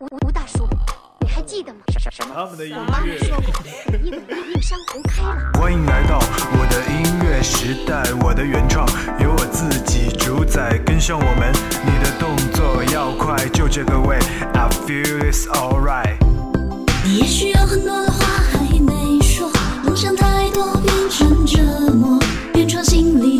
吴吴大叔，你还记得吗？什什么？他们的音我妈妈乐。说过，因为映山红开了。欢迎来到我的音乐时代，我的原创由我自己主宰，跟上我们，你的动作要快，就这个味，I feel it's alright。你也许有很多的话还没说，梦想太多变成折磨，原创新力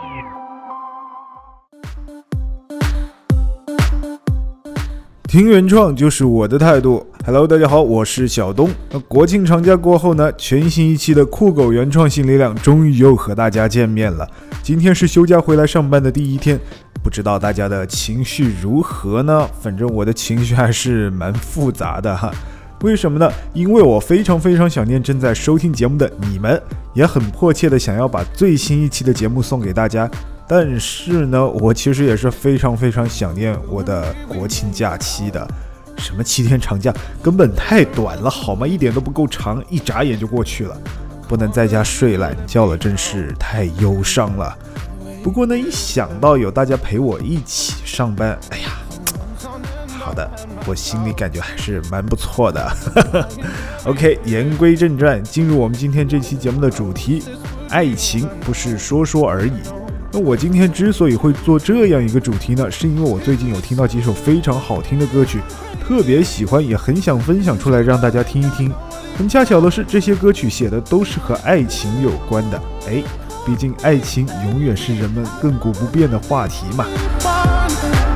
听原创就是我的态度。Hello，大家好，我是小东。那国庆长假过后呢，全新一期的酷狗原创新力量终于又和大家见面了。今天是休假回来上班的第一天，不知道大家的情绪如何呢？反正我的情绪还是蛮复杂的哈。为什么呢？因为我非常非常想念正在收听节目的你们，也很迫切的想要把最新一期的节目送给大家。但是呢，我其实也是非常非常想念我的国庆假期的。什么七天长假，根本太短了，好吗？一点都不够长，一眨眼就过去了。不能在家睡懒觉了，真是太忧伤了。不过呢，一想到有大家陪我一起上班，哎呀，好的，我心里感觉还是蛮不错的。OK，言归正传，进入我们今天这期节目的主题：爱情不是说说而已。那我今天之所以会做这样一个主题呢，是因为我最近有听到几首非常好听的歌曲，特别喜欢，也很想分享出来让大家听一听。很恰巧的是，这些歌曲写的都是和爱情有关的。哎，毕竟爱情永远是人们亘古不变的话题嘛。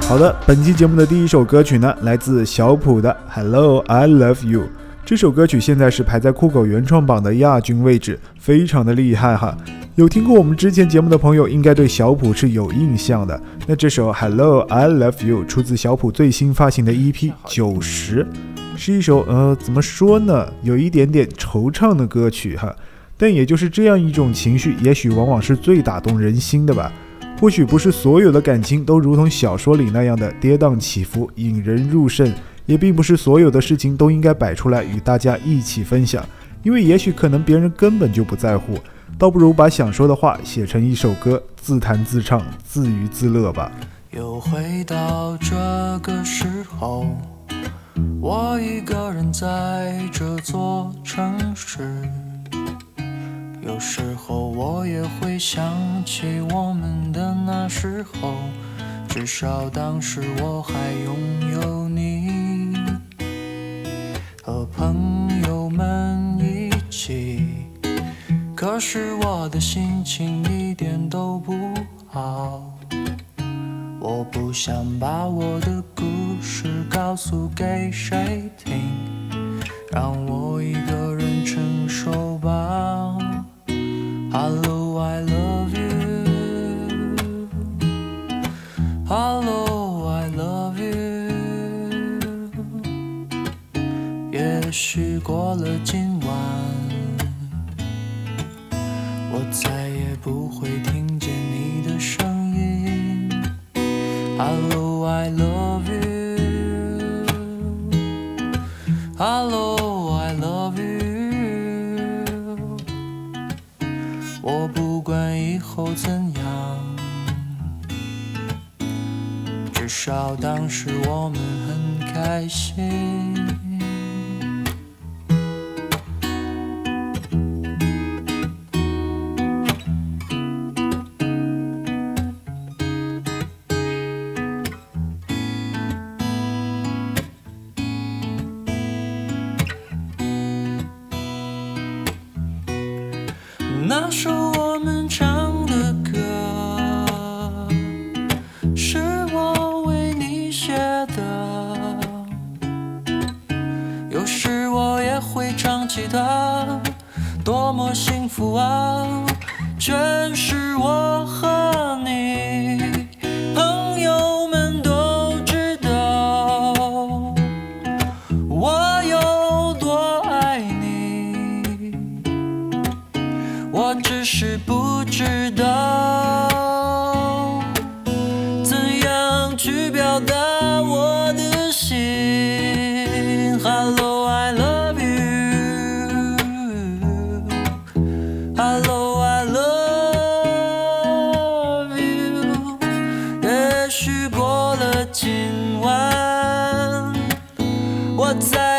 好的，本期节目的第一首歌曲呢，来自小普的《Hello I Love You》。这首歌曲现在是排在酷狗原创榜的亚军位置，非常的厉害哈。有听过我们之前节目的朋友，应该对小普是有印象的。那这首《Hello I Love You》出自小普最新发行的 EP《九十》，是一首呃怎么说呢，有一点点惆怅的歌曲哈。但也就是这样一种情绪，也许往往是最打动人心的吧。或许不是所有的感情都如同小说里那样的跌宕起伏、引人入胜，也并不是所有的事情都应该摆出来与大家一起分享，因为也许可能别人根本就不在乎。倒不如把想说的话写成一首歌，自弹自唱，自娱自乐吧。又回到这个时候，我一个人在这座城市。有时候我也会想起我们的那时候，至少当时我还拥有你，和朋可是我的心情一点都不好。我不想把我的故事告诉给谁听，让我一个人承受吧。Hello, I love you. Hello, I love you. 也许过了今晚，不会听见那首我们唱的歌，是我为你写的。有时我也会唱起它，多么幸福啊！全是我我在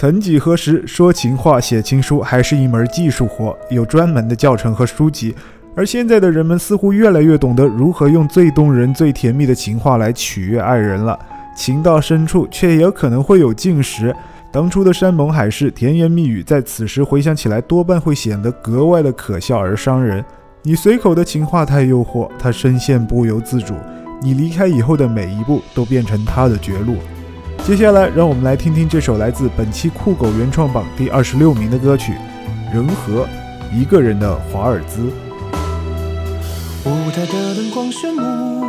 曾几何时，说情话、写情书还是一门技术活，有专门的教程和书籍。而现在的人们似乎越来越懂得如何用最动人、最甜蜜的情话来取悦爱人了。情到深处，却也有可能会有尽时。当初的山盟海誓、甜言蜜语，在此时回想起来，多半会显得格外的可笑而伤人。你随口的情话太诱惑，他深陷不由自主。你离开以后的每一步，都变成他的绝路。接下来，让我们来听听这首来自本期酷狗原创榜第二十六名的歌曲《人和一个人的华尔兹》。舞台的灯光炫目，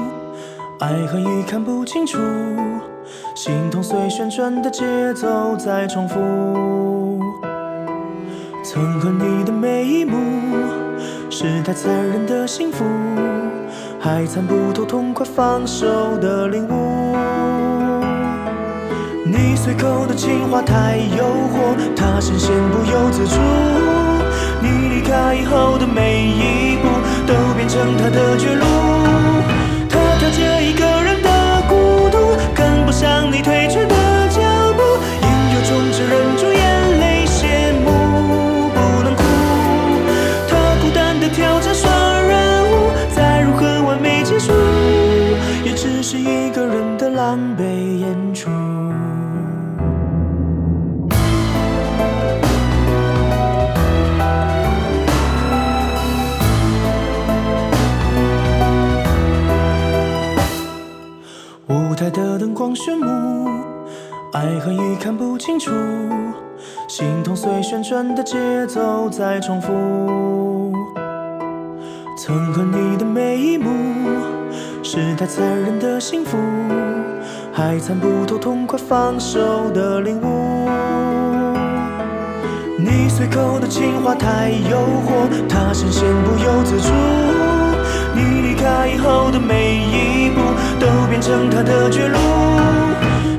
爱恨已看不清楚，心痛随旋转的节奏在重复。曾和你的每一幕，是太残忍的幸福，还参不透痛快放手的领悟。对口的情话太诱惑，他深陷不由自主。你离开以后的每一步，都变成他的绝路。他挑着一个人的孤独，跟不上你退却炫目，爱恨已看不清楚，心痛随旋转的节奏在重复。曾和你的每一幕，是太残忍的幸福，还参不透痛快放手的领悟。你随口的情话太诱惑，他深陷不由自主。他以后的每一步，都变成他的绝路。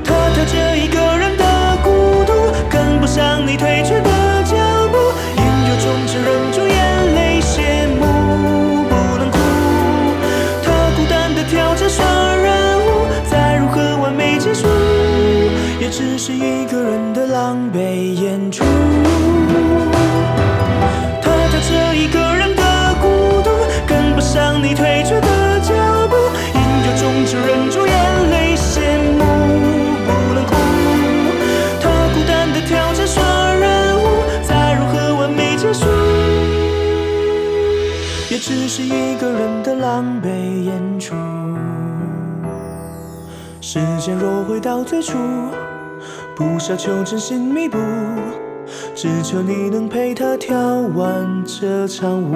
他踏着一个人的孤独，跟不上你退却的脚步。应有中只忍住眼泪谢幕，不能哭。他孤单的跳着双人舞，再如何完美结束，也只是一个人的狼狈演出。退却的脚步。应有种只忍住眼泪谢幕，不能哭。他孤单的跳着双人舞，再如何完美结束，也只是一个人的狼狈演出。时间若回到最初，不奢求真心弥补，只求你能陪他跳完这场舞。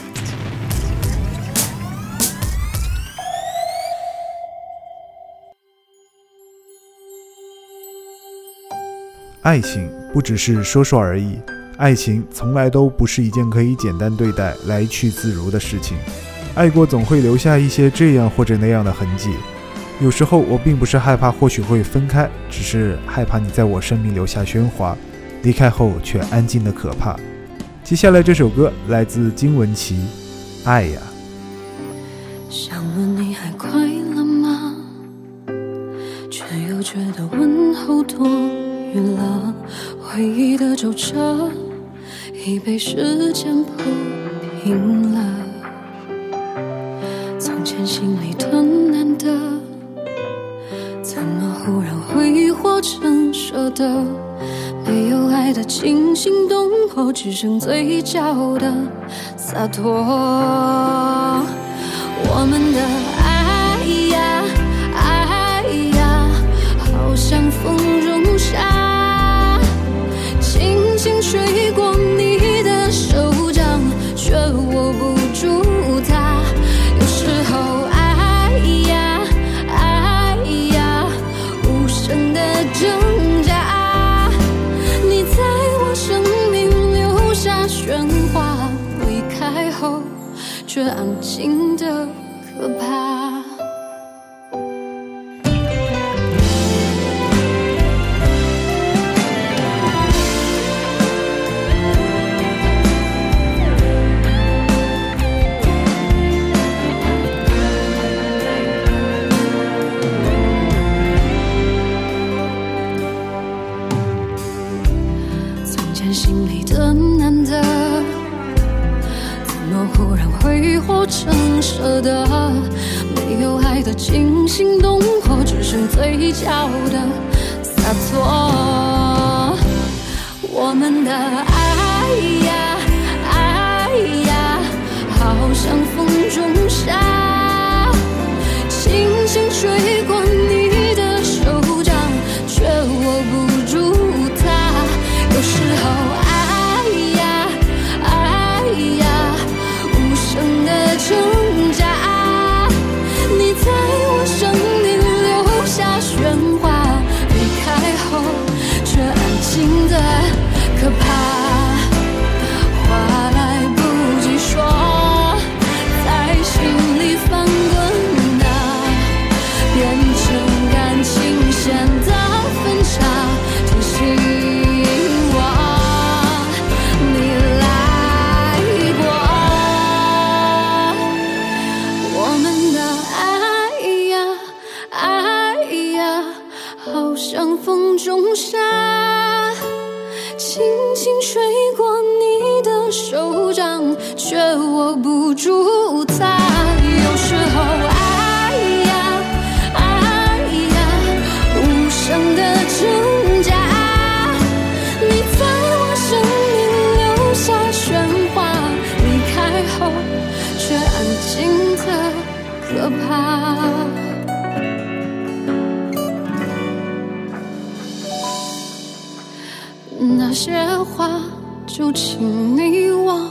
爱情不只是说说而已，爱情从来都不是一件可以简单对待、来去自如的事情。爱过总会留下一些这样或者那样的痕迹。有时候我并不是害怕，或许会分开，只是害怕你在我生命留下喧哗，离开后却安静的可怕。接下来这首歌来自金玟岐，《爱呀》。想问你还快乐吗？却又觉得问候多余了。回忆的皱褶已被时间铺平了。从前心里的难得，怎么忽然挥霍成舍得。没有爱的惊心动魄，只剩嘴角的洒脱。我们的爱可怕。那些话就请你忘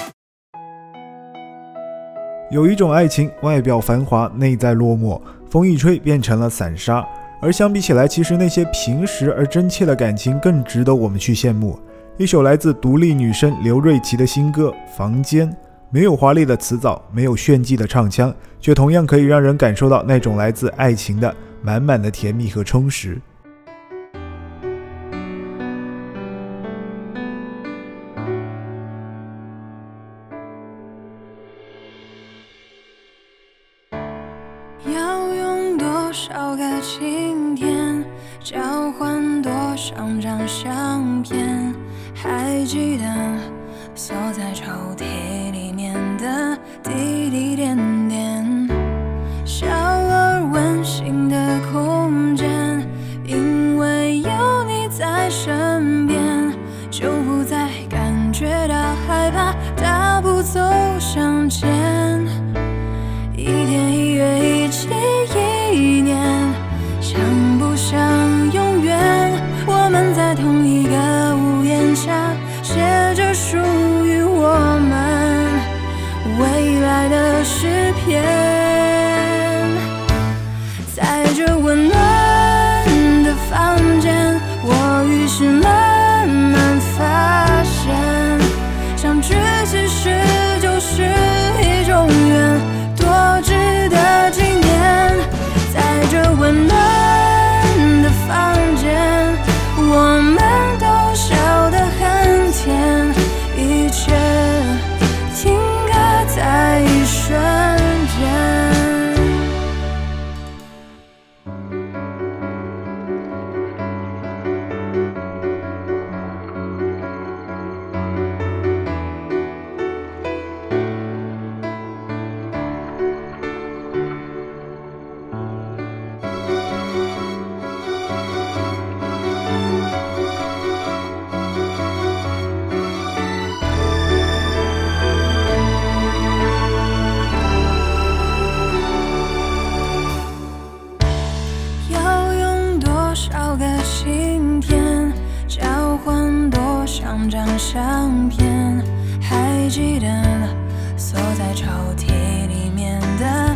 有一种爱情，外表繁华，内在落寞，风一吹变成了散沙。而相比起来，其实那些平实而真切的感情更值得我们去羡慕。一首来自独立女声刘瑞琦的新歌《房间》，没有华丽的词藻，没有炫技的唱腔，却同样可以让人感受到那种来自爱情的满满的甜蜜和充实。要用多少个晴天，交换多少张相片？还记得锁在抽屉里面的滴滴点点，少个晴天交换多少张相片还记得锁在抽屉里面的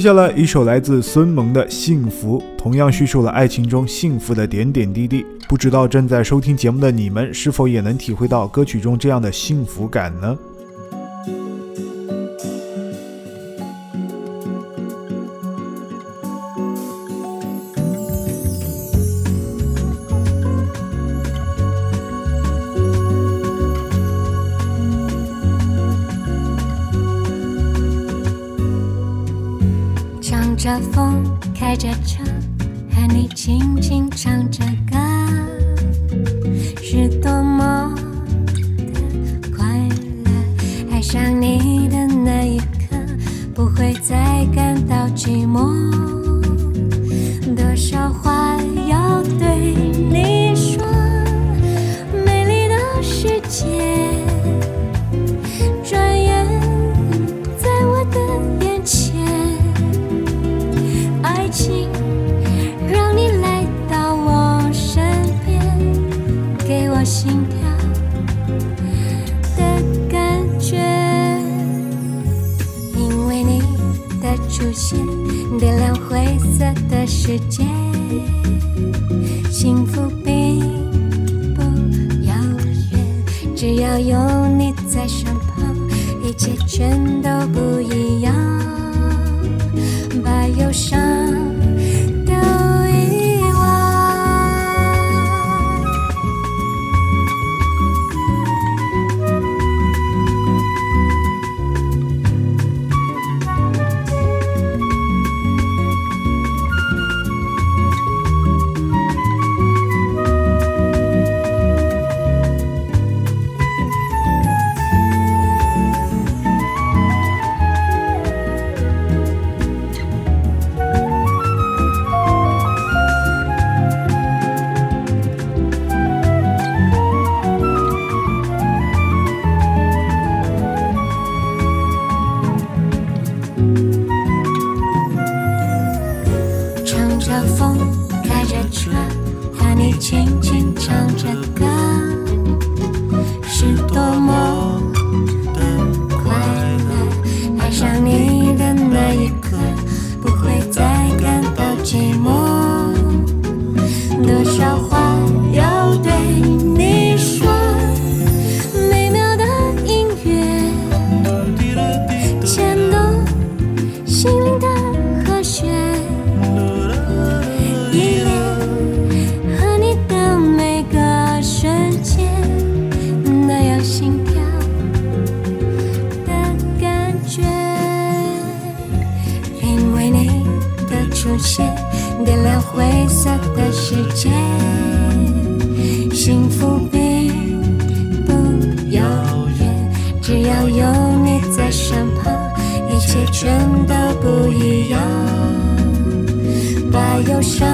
接下来一首来自孙萌的《幸福》，同样叙述了爱情中幸福的点点滴滴。不知道正在收听节目的你们，是否也能体会到歌曲中这样的幸福感呢？着风，开着车，和你轻轻唱着歌，是多么的快乐。爱上你的那一刻，不会再感到寂寞。点亮灰色的世界，幸福并不遥远，只要有你在身旁，一切全都不一样，把忧伤点亮灰色的世界。幸福并不遥远，只要有你在身旁，一切全都不一样。把忧伤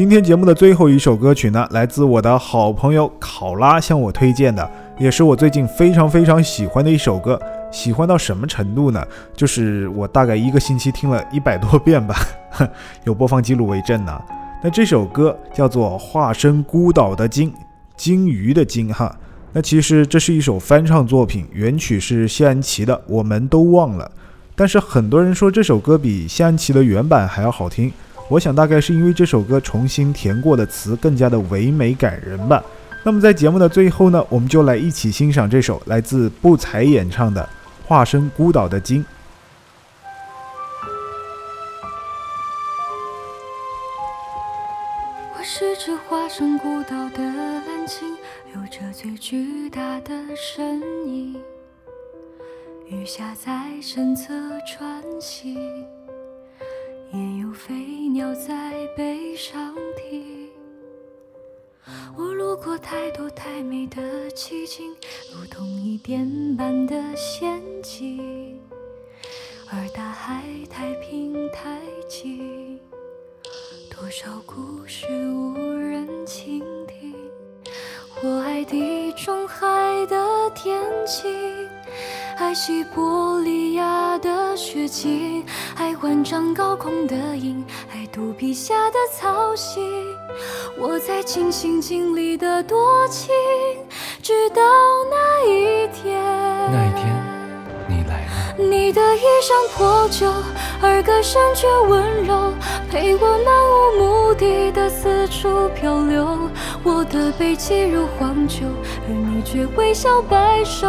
今天节目的最后一首歌曲呢，来自我的好朋友考拉向我推荐的，也是我最近非常非常喜欢的一首歌。喜欢到什么程度呢？就是我大概一个星期听了 一百多遍吧，有播放记录为证呢。那这首歌叫做《化身孤岛的鲸》，鲸鱼的鲸哈。那其实这是一首翻唱作品，原曲是谢安琪的《我们都忘了》，但是很多人说这首歌比谢安琪的原版还要好听。我想大概是因为这首歌重新填过的词更加的唯美感人吧。那么在节目的最后呢，我们就来一起欣赏这首来自不才演唱的《化身孤岛的鲸》。我是只化身孤岛的蓝鲸，有着最巨大的身影，鱼虾在身侧穿行，也有飞鸟在背上停。我路过太多太美的奇景，如同一点般的仙境，而大海太平太静。多少故事无人倾听？我爱地中海的天晴，爱西伯利亚的雪景，爱万丈高空的鹰，爱肚皮下的草心。我在尽心尽力的多情，直到那一天。那一天，你来了，你的衣衫破旧，而歌声却温柔，陪我漫无目的的四处漂流。我的背脊如荒丘，而你却微笑摆手，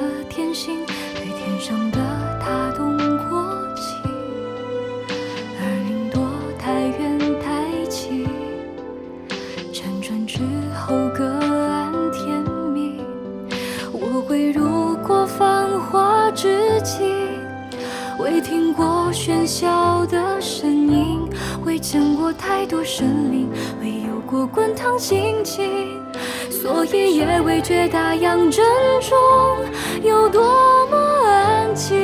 未有过滚烫心情，所以也未觉大洋正中有多么安静。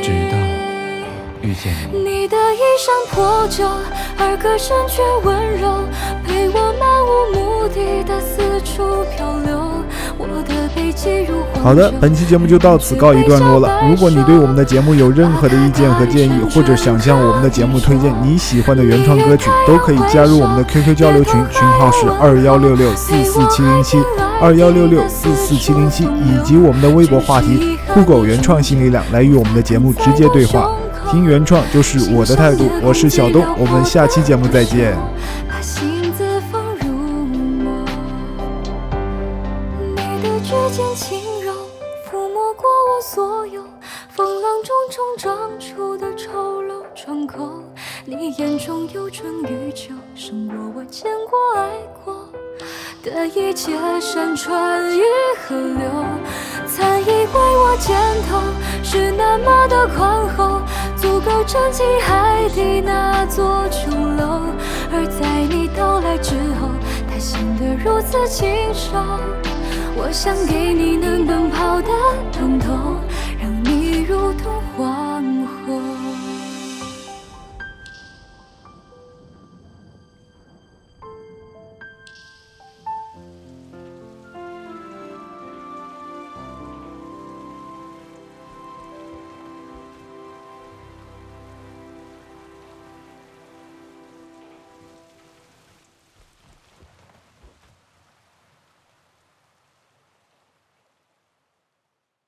直到遇见你。你的衣衫破旧，而歌声却温柔，陪我漫无目的的四处漂流。好的，本期节目就到此告一段落了。如果你对我们的节目有任何的意见和建议，或者想向我们的节目推荐你喜欢的原创歌曲，都可以加入我们的 QQ 交流群，群号是二幺六六四四七零七二幺六六四四七零七，以及我们的微博话题“酷狗原创新力量”来与我们的节目直接对话。听原创就是我的态度，我是小东，我们下期节目再见。轻柔抚摸过我所有风浪中冲撞出的丑陋窗口。你眼中有春与秋，胜过我见过爱过的一切山川与河流。曾以为我肩头是那么的宽厚，足够撑起海底那座琼楼。而在你到来之后，它显得如此清瘦。我想给你能奔跑的通透，